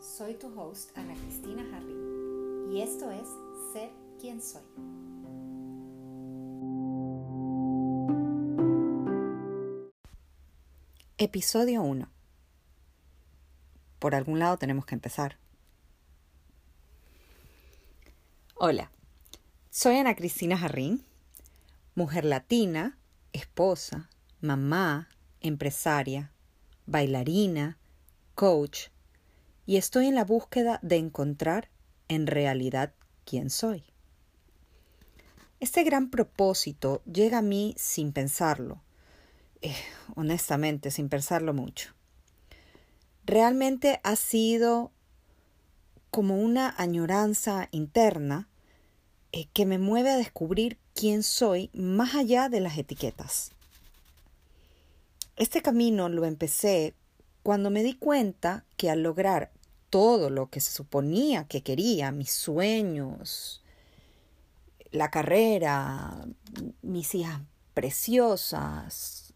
Soy tu host Ana Cristina Harry y esto es Ser quien soy. Episodio 1. Por algún lado tenemos que empezar. Hola, soy Ana Cristina Jarrín, mujer latina, esposa, mamá, empresaria, bailarina, coach, y estoy en la búsqueda de encontrar en realidad quién soy. Este gran propósito llega a mí sin pensarlo, eh, honestamente, sin pensarlo mucho. Realmente ha sido como una añoranza interna eh, que me mueve a descubrir quién soy más allá de las etiquetas. Este camino lo empecé cuando me di cuenta que al lograr todo lo que se suponía que quería, mis sueños, la carrera, mis hijas preciosas,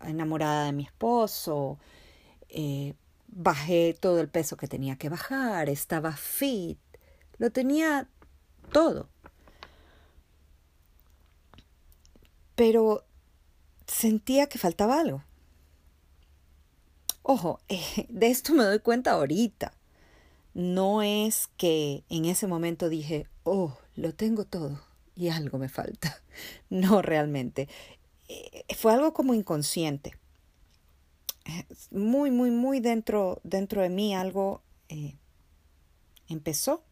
enamorada de mi esposo, eh, bajé todo el peso que tenía que bajar, estaba fit, lo tenía todo. Pero sentía que faltaba algo. Ojo, de esto me doy cuenta ahorita. No es que en ese momento dije, oh, lo tengo todo y algo me falta. No realmente. Eh, fue algo como inconsciente. Muy, muy, muy dentro, dentro de mí algo eh, empezó.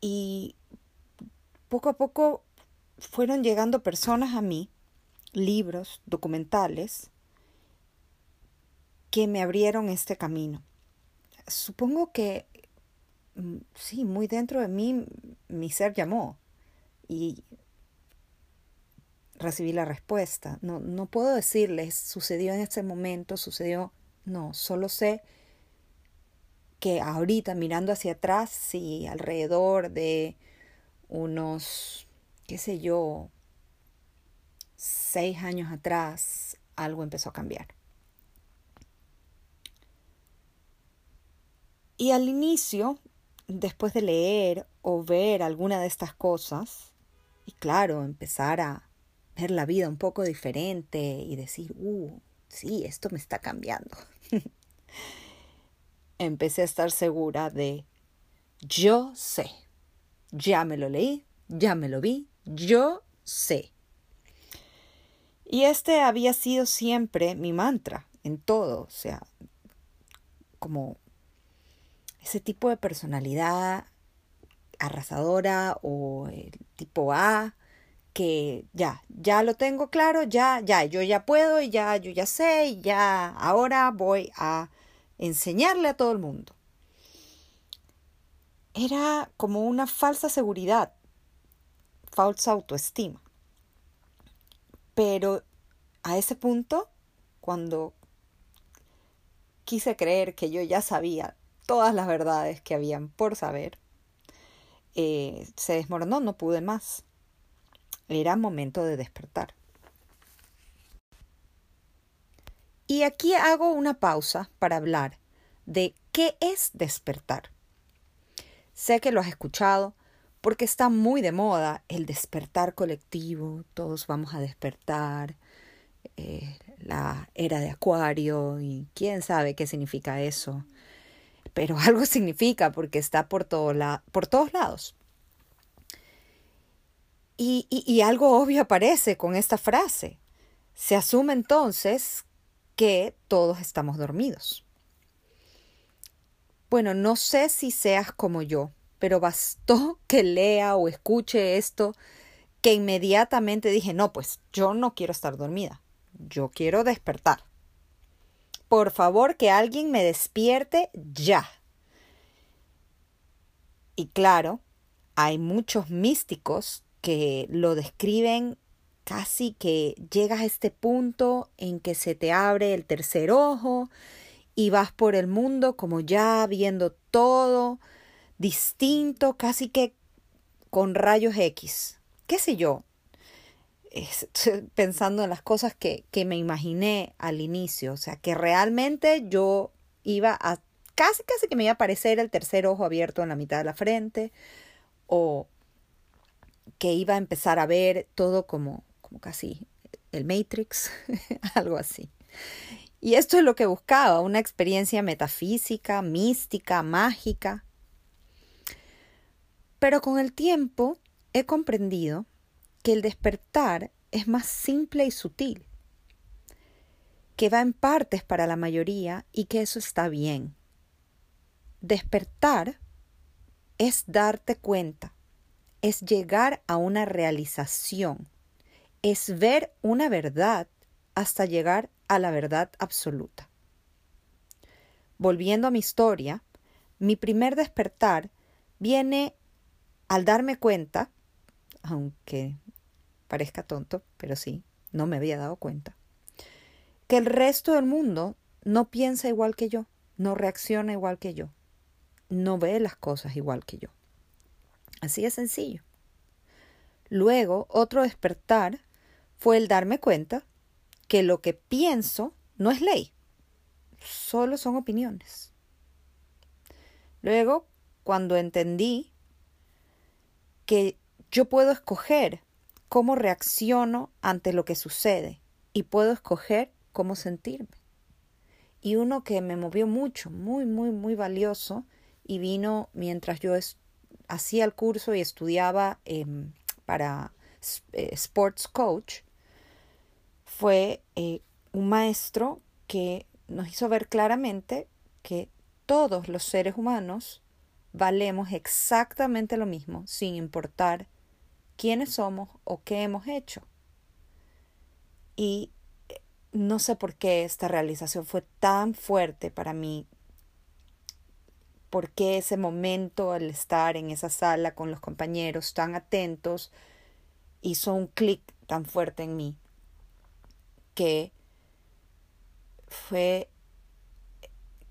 Y poco a poco fueron llegando personas a mí, libros, documentales, que me abrieron este camino. Supongo que, mm, sí, muy dentro de mí mi ser llamó y recibí la respuesta. No, no puedo decirles, sucedió en este momento, sucedió, no, solo sé que ahorita mirando hacia atrás, y alrededor de unos, qué sé yo, seis años atrás, algo empezó a cambiar. Y al inicio, después de leer o ver alguna de estas cosas, y claro, empezar a ver la vida un poco diferente y decir, uh, sí, esto me está cambiando. Empecé a estar segura de, yo sé, ya me lo leí, ya me lo vi, yo sé. Y este había sido siempre mi mantra en todo, o sea, como ese tipo de personalidad arrasadora o el tipo A que ya, ya lo tengo claro, ya, ya, yo ya puedo y ya, yo ya sé y ya, ahora voy a enseñarle a todo el mundo. Era como una falsa seguridad, falsa autoestima. Pero a ese punto, cuando quise creer que yo ya sabía todas las verdades que habían por saber, eh, se desmoronó, no pude más. Era momento de despertar. Y aquí hago una pausa para hablar de qué es despertar. Sé que lo has escuchado porque está muy de moda el despertar colectivo, todos vamos a despertar, eh, la era de Acuario y quién sabe qué significa eso pero algo significa porque está por, todos lados. Y algo obvio aparece con esta frase. Se asume entonces que todos estamos dormidos. Bueno, no sé si seas como yo, pero bastó que lea o escuche esto que inmediatamente dije, no, pues yo no quiero estar dormida, yo quiero despertar por favor que alguien me despierte ya. Y claro, hay muchos místicos que lo describen casi que llegas a este punto en que se te abre el tercer ojo y vas por el mundo como ya viendo todo distinto, casi que con rayos X. ¿Qué sé yo? pensando en las cosas que, que me imaginé al inicio, o sea, que realmente yo iba a casi, casi que me iba a aparecer el tercer ojo abierto en la mitad de la frente, o que iba a empezar a ver todo como, como casi el Matrix, algo así. Y esto es lo que buscaba, una experiencia metafísica, mística, mágica. Pero con el tiempo he comprendido que el despertar es más simple y sutil, que va en partes para la mayoría y que eso está bien. Despertar es darte cuenta, es llegar a una realización, es ver una verdad hasta llegar a la verdad absoluta. Volviendo a mi historia, mi primer despertar viene al darme cuenta, aunque parezca tonto, pero sí, no me había dado cuenta, que el resto del mundo no piensa igual que yo, no reacciona igual que yo, no ve las cosas igual que yo. Así de sencillo. Luego, otro despertar fue el darme cuenta que lo que pienso no es ley, solo son opiniones. Luego, cuando entendí que yo puedo escoger cómo reacciono ante lo que sucede y puedo escoger cómo sentirme. Y uno que me movió mucho, muy, muy, muy valioso, y vino mientras yo hacía el curso y estudiaba em, para eh, Sports Coach, fue eh, un maestro que nos hizo ver claramente que todos los seres humanos valemos exactamente lo mismo, sin importar quiénes somos o qué hemos hecho. Y eh, no sé por qué esta realización fue tan fuerte para mí, por qué ese momento al estar en esa sala con los compañeros tan atentos hizo un clic tan fuerte en mí, que fue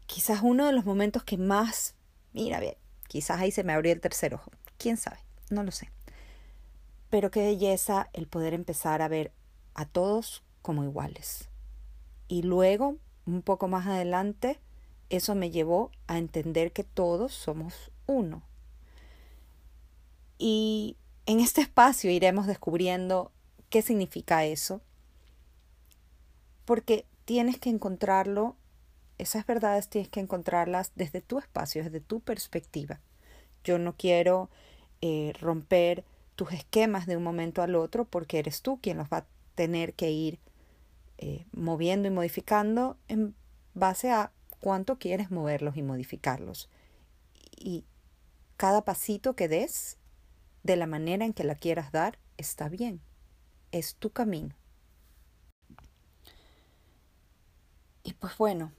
quizás uno de los momentos que más, mira, quizás ahí se me abrió el tercer ojo, quién sabe, no lo sé. Pero qué belleza el poder empezar a ver a todos como iguales. Y luego, un poco más adelante, eso me llevó a entender que todos somos uno. Y en este espacio iremos descubriendo qué significa eso, porque tienes que encontrarlo, esas verdades tienes que encontrarlas desde tu espacio, desde tu perspectiva. Yo no quiero eh, romper tus esquemas de un momento al otro porque eres tú quien los va a tener que ir eh, moviendo y modificando en base a cuánto quieres moverlos y modificarlos. Y cada pasito que des, de la manera en que la quieras dar, está bien. Es tu camino. Y pues bueno,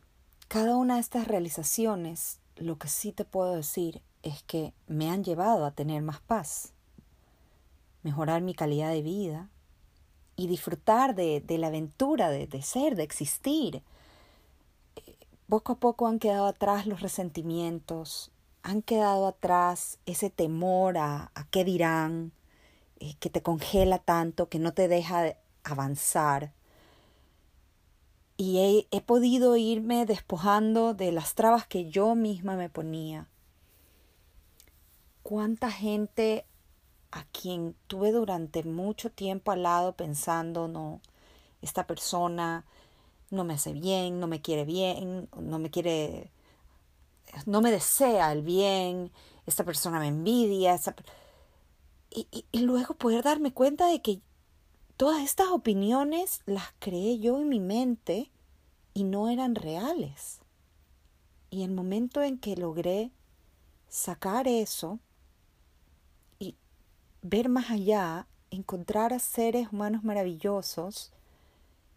cada una de estas realizaciones, lo que sí te puedo decir es que me han llevado a tener más paz mejorar mi calidad de vida y disfrutar de, la aventura de, ser, de existir. Poco a poco han quedado atrás los resentimientos, han quedado atrás ese temor a, a qué dirán, eh, que te congela tanto, que no te deja avanzar. Y he, he podido irme despojando de las trabas que yo misma me ponía. ¿Cuánta gente a quien tuve durante mucho tiempo al lado pensando, no, esta persona no me hace bien, no me quiere bien, no me quiere, no me desea el bien, esta persona me envidia, y, y luego poder darme cuenta de que todas estas opiniones las creé yo en mi mente y no eran reales. Y el momento en que logré sacar eso, ver más allá, encontrar a seres humanos maravillosos,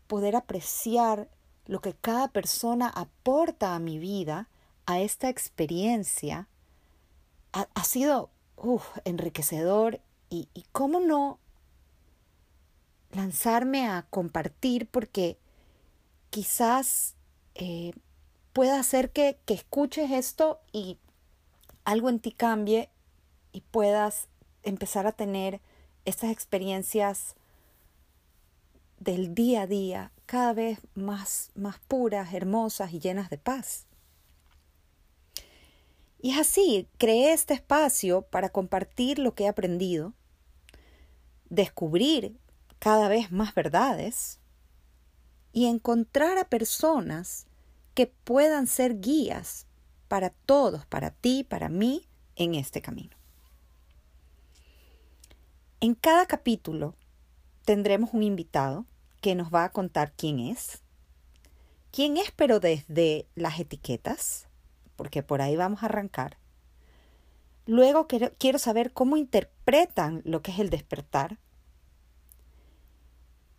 poder apreciar lo que cada persona aporta a mi vida, a esta experiencia, ha, sido enriquecedor. Y, cómo no lanzarme a compartir porque quizás eh, pueda hacer que, que escuches esto y algo en ti cambie y puedas empezar a tener estas experiencias del día a día cada vez más, más puras, hermosas y llenas de paz. Y es así, creé este espacio para compartir lo que he aprendido, descubrir cada vez más verdades y encontrar a personas que puedan ser guías para todos, para ti, para mí, en este camino. En cada capítulo tendremos un invitado que nos va a contar quién es. ¿Quién es pero desde las etiquetas? Porque por ahí vamos a arrancar. Luego quiero, saber cómo interpretan lo que es el despertar.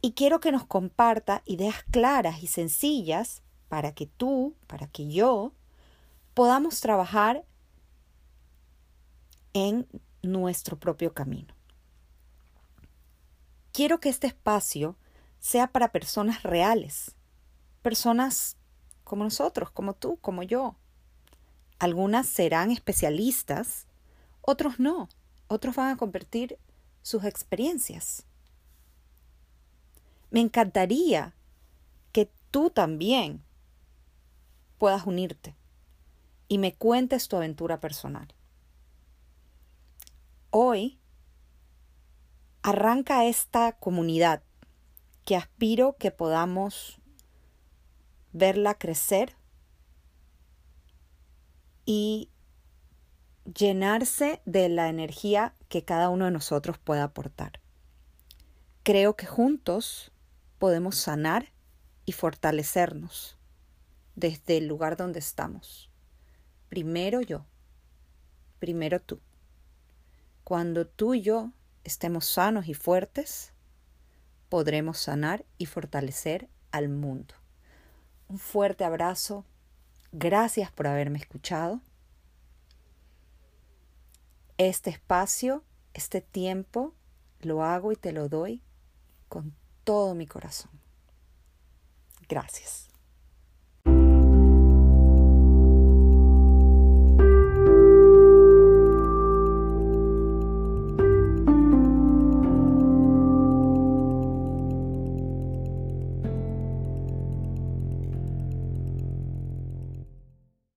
Y quiero que nos comparta ideas claras y sencillas para que tú, para que yo, podamos trabajar en nuestro propio camino. Quiero que este espacio sea para personas reales, personas como nosotros, como tú, como yo. Algunas serán especialistas, otros no, otros van a convertir sus experiencias. Me encantaría que tú también puedas unirte y me cuentes tu aventura personal. Hoy arranca esta comunidad que aspiro que podamos verla crecer y llenarse de la energía que cada uno de nosotros pueda aportar. Creo que juntos podemos sanar y fortalecernos desde el lugar donde estamos. Primero yo, primero tú. Cuando tú y yo estemos sanos y fuertes, podremos sanar y fortalecer al mundo. Un fuerte abrazo. Gracias por haberme escuchado. Este espacio, este tiempo, lo hago y te lo doy con todo mi corazón. Gracias.